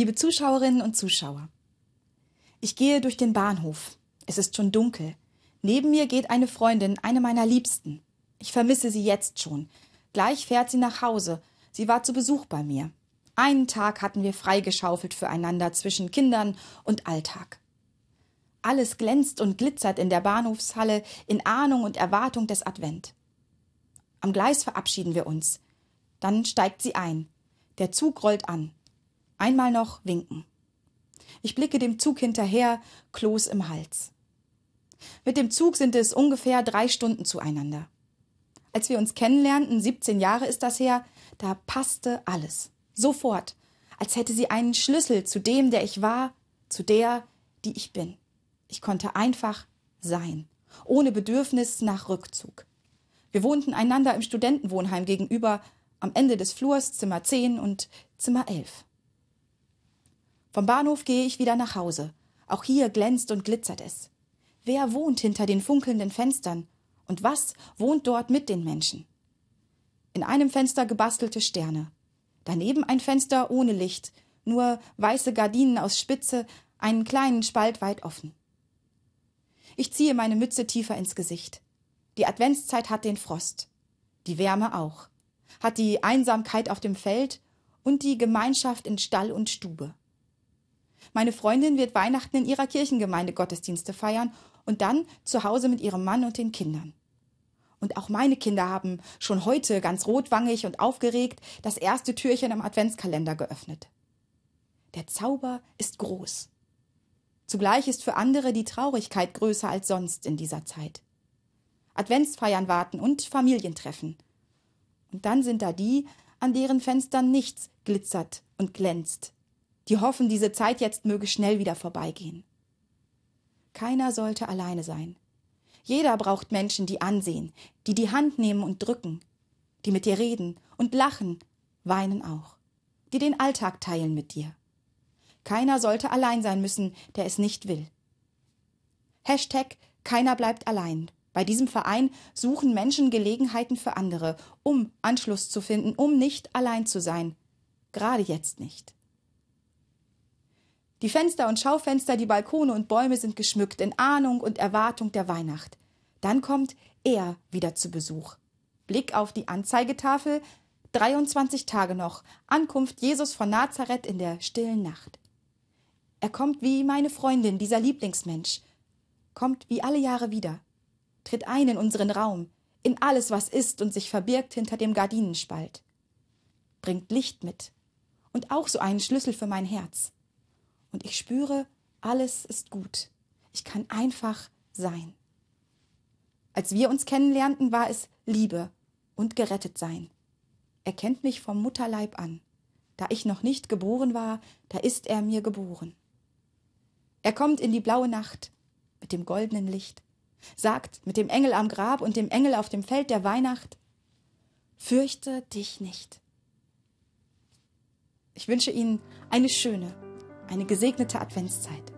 Liebe Zuschauerinnen und Zuschauer, ich gehe durch den Bahnhof. Es ist schon dunkel. Neben mir geht eine Freundin, eine meiner Liebsten. Ich vermisse sie jetzt schon. Gleich fährt sie nach Hause. Sie war zu Besuch bei mir. Einen Tag hatten wir freigeschaufelt füreinander zwischen Kindern und Alltag. Alles glänzt und glitzert in der Bahnhofshalle in Ahnung und Erwartung des Advent. Am Gleis verabschieden wir uns. Dann steigt sie ein. Der Zug rollt an. Einmal noch winken. Ich blicke dem Zug hinterher, Kloß im Hals. Mit dem Zug sind es ungefähr drei Stunden zueinander. Als wir uns kennenlernten, 17 Jahre ist das her, da passte alles. Sofort. Als hätte sie einen Schlüssel zu dem, der ich war, zu der, die ich bin. Ich konnte einfach sein, ohne Bedürfnis nach Rückzug. Wir wohnten einander im Studentenwohnheim gegenüber, am Ende des Flurs Zimmer 10 und Zimmer 11. Vom Bahnhof gehe ich wieder nach Hause. Auch hier glänzt und glitzert es. Wer wohnt hinter den funkelnden Fenstern? Und was wohnt dort mit den Menschen? In einem Fenster gebastelte Sterne. Daneben ein Fenster ohne Licht, nur weiße Gardinen aus Spitze, einen kleinen Spalt weit offen. Ich ziehe meine Mütze tiefer ins Gesicht. Die Adventszeit hat den Frost. Die Wärme auch. Hat die Einsamkeit auf dem Feld und die Gemeinschaft in Stall und Stube. Meine Freundin wird Weihnachten in ihrer Kirchengemeinde Gottesdienste feiern und dann zu Hause mit ihrem Mann und den Kindern. Und auch meine Kinder haben schon heute ganz rotwangig und aufgeregt das erste Türchen am Adventskalender geöffnet. Der Zauber ist groß. Zugleich ist für andere die Traurigkeit größer als sonst in dieser Zeit. Adventsfeiern warten und Familientreffen. Und dann sind da die, an deren Fenstern nichts glitzert und glänzt, die hoffen, diese Zeit jetzt möge schnell wieder vorbeigehen. Keiner sollte alleine sein. Jeder braucht Menschen, die ansehen, die die Hand nehmen und drücken, die mit dir reden und lachen, weinen auch, die den Alltag teilen mit dir. Keiner sollte allein sein müssen, der es nicht will. Hashtag Keiner bleibt allein. Bei diesem Verein suchen Menschen Gelegenheiten für andere, um Anschluss zu finden, um nicht allein zu sein. Gerade jetzt nicht. Die Fenster und Schaufenster, die Balkone und Bäume sind geschmückt in Ahnung und Erwartung der Weihnacht. Dann kommt er wieder zu Besuch. Blick auf die Anzeigetafel. 23 Tage noch, Ankunft Jesus von Nazareth in der stillen Nacht. Er kommt wie meine Freundin, dieser Lieblingsmensch, kommt wie alle Jahre wieder, tritt ein in unseren Raum, in alles, was ist und sich verbirgt hinter dem Gardinenspalt, bringt Licht mit. Und auch so einen Schlüssel für mein Herz und ich spüre, alles ist gut. Ich kann einfach sein. Als wir uns kennenlernten, war es Liebe und gerettet sein. Er kennt mich vom Mutterleib an. Da ich noch nicht geboren war, da ist er mir geboren. Er kommt in die blaue Nacht mit dem goldenen Licht, sagt mit dem Engel am Grab und dem Engel auf dem Feld der Weihnacht, Fürchte dich nicht. Ich wünsche Ihnen eine schöne, eine gesegnete Adventszeit.